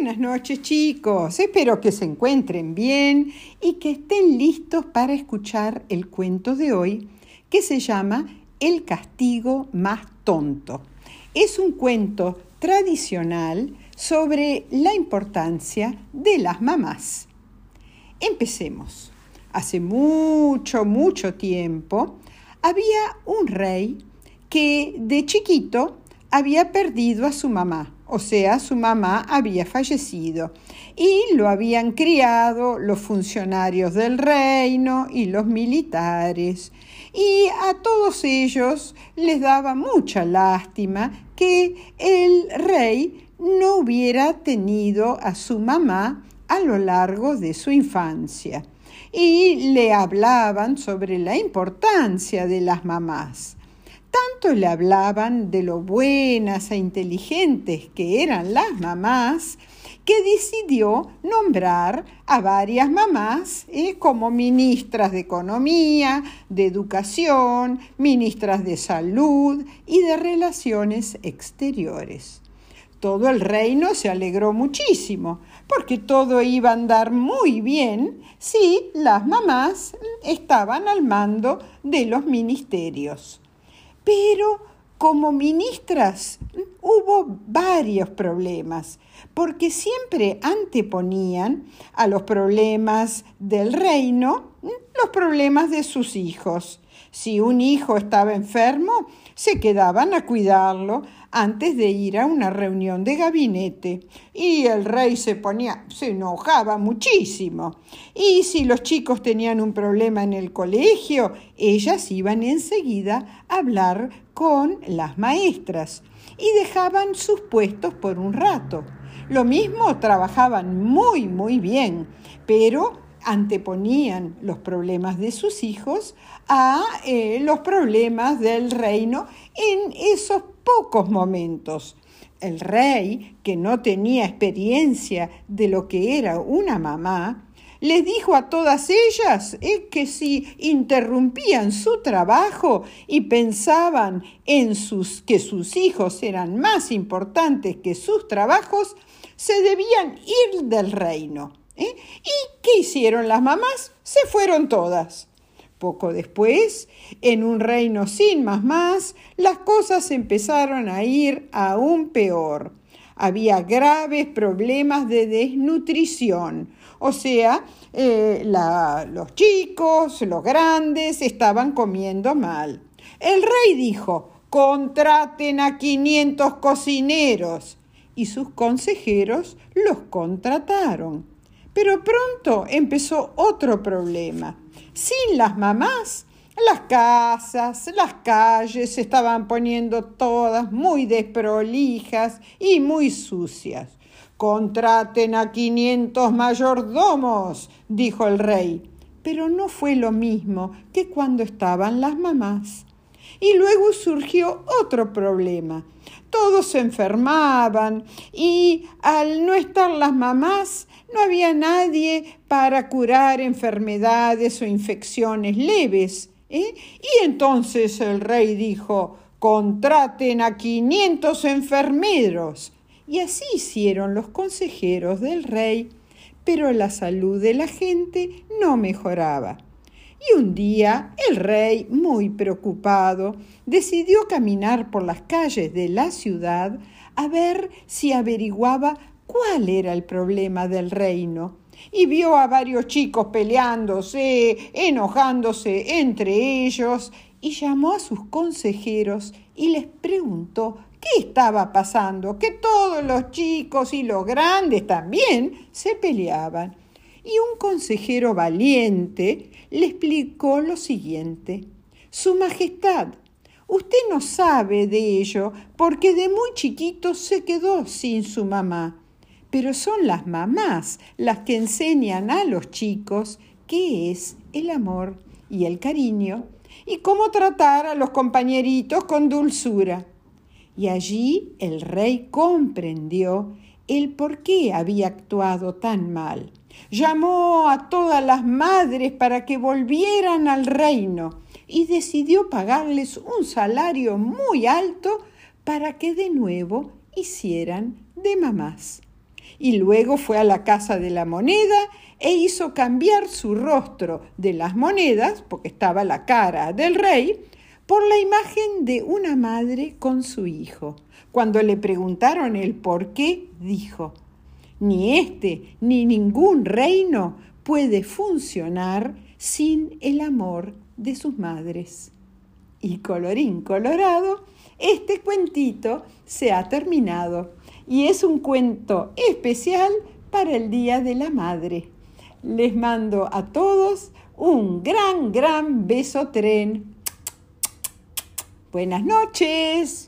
Buenas noches chicos, espero que se encuentren bien y que estén listos para escuchar el cuento de hoy que se llama El castigo más tonto. Es un cuento tradicional sobre la importancia de las mamás. Empecemos. Hace mucho, mucho tiempo había un rey que de chiquito había perdido a su mamá, o sea, su mamá había fallecido y lo habían criado los funcionarios del reino y los militares. Y a todos ellos les daba mucha lástima que el rey no hubiera tenido a su mamá a lo largo de su infancia. Y le hablaban sobre la importancia de las mamás. Tanto le hablaban de lo buenas e inteligentes que eran las mamás, que decidió nombrar a varias mamás eh, como ministras de Economía, de Educación, ministras de Salud y de Relaciones Exteriores. Todo el reino se alegró muchísimo, porque todo iba a andar muy bien si las mamás estaban al mando de los ministerios. Pero como ministras hubo varios problemas, porque siempre anteponían a los problemas del reino los problemas de sus hijos. Si un hijo estaba enfermo, se quedaban a cuidarlo antes de ir a una reunión de gabinete y el rey se ponía, se enojaba muchísimo. Y si los chicos tenían un problema en el colegio, ellas iban enseguida a hablar con las maestras y dejaban sus puestos por un rato. Lo mismo trabajaban muy, muy bien, pero anteponían los problemas de sus hijos a eh, los problemas del reino en esos pocos momentos. El rey, que no tenía experiencia de lo que era una mamá, les dijo a todas ellas que si interrumpían su trabajo y pensaban en sus, que sus hijos eran más importantes que sus trabajos, se debían ir del reino. ¿Eh? ¿Y qué hicieron las mamás? Se fueron todas. Poco después, en un reino sin más las cosas empezaron a ir aún peor. Había graves problemas de desnutrición, o sea, eh, los chicos, los grandes, estaban comiendo mal. El rey dijo, contraten a 500 cocineros, y sus consejeros los contrataron. Pero pronto empezó otro problema. Sin las mamás, las casas, las calles se estaban poniendo todas muy desprolijas y muy sucias. Contraten a quinientos mayordomos, dijo el rey. Pero no fue lo mismo que cuando estaban las mamás. Y luego surgió otro problema. Todos se enfermaban y al no estar las mamás no había nadie para curar enfermedades o infecciones leves. ¿eh? Y entonces el rey dijo, contraten a 500 enfermeros. Y así hicieron los consejeros del rey, pero la salud de la gente no mejoraba. Y un día el rey, muy preocupado, decidió caminar por las calles de la ciudad a ver si averiguaba cuál era el problema del reino. Y vio a varios chicos peleándose, enojándose entre ellos, y llamó a sus consejeros y les preguntó qué estaba pasando, que todos los chicos y los grandes también se peleaban y un consejero valiente le explicó lo siguiente. Su Majestad, usted no sabe de ello porque de muy chiquito se quedó sin su mamá, pero son las mamás las que enseñan a los chicos qué es el amor y el cariño y cómo tratar a los compañeritos con dulzura. Y allí el rey comprendió el por qué había actuado tan mal llamó a todas las madres para que volvieran al reino y decidió pagarles un salario muy alto para que de nuevo hicieran de mamás. y luego fue a la casa de la moneda e hizo cambiar su rostro de las monedas, porque estaba la cara del rey, por la imagen de una madre con su hijo. Cuando le preguntaron el por qué, dijo, ni este ni ningún reino puede funcionar sin el amor de sus madres. Y colorín colorado, este cuentito se ha terminado y es un cuento especial para el Día de la Madre. Les mando a todos un gran, gran beso tren. Buenas noches.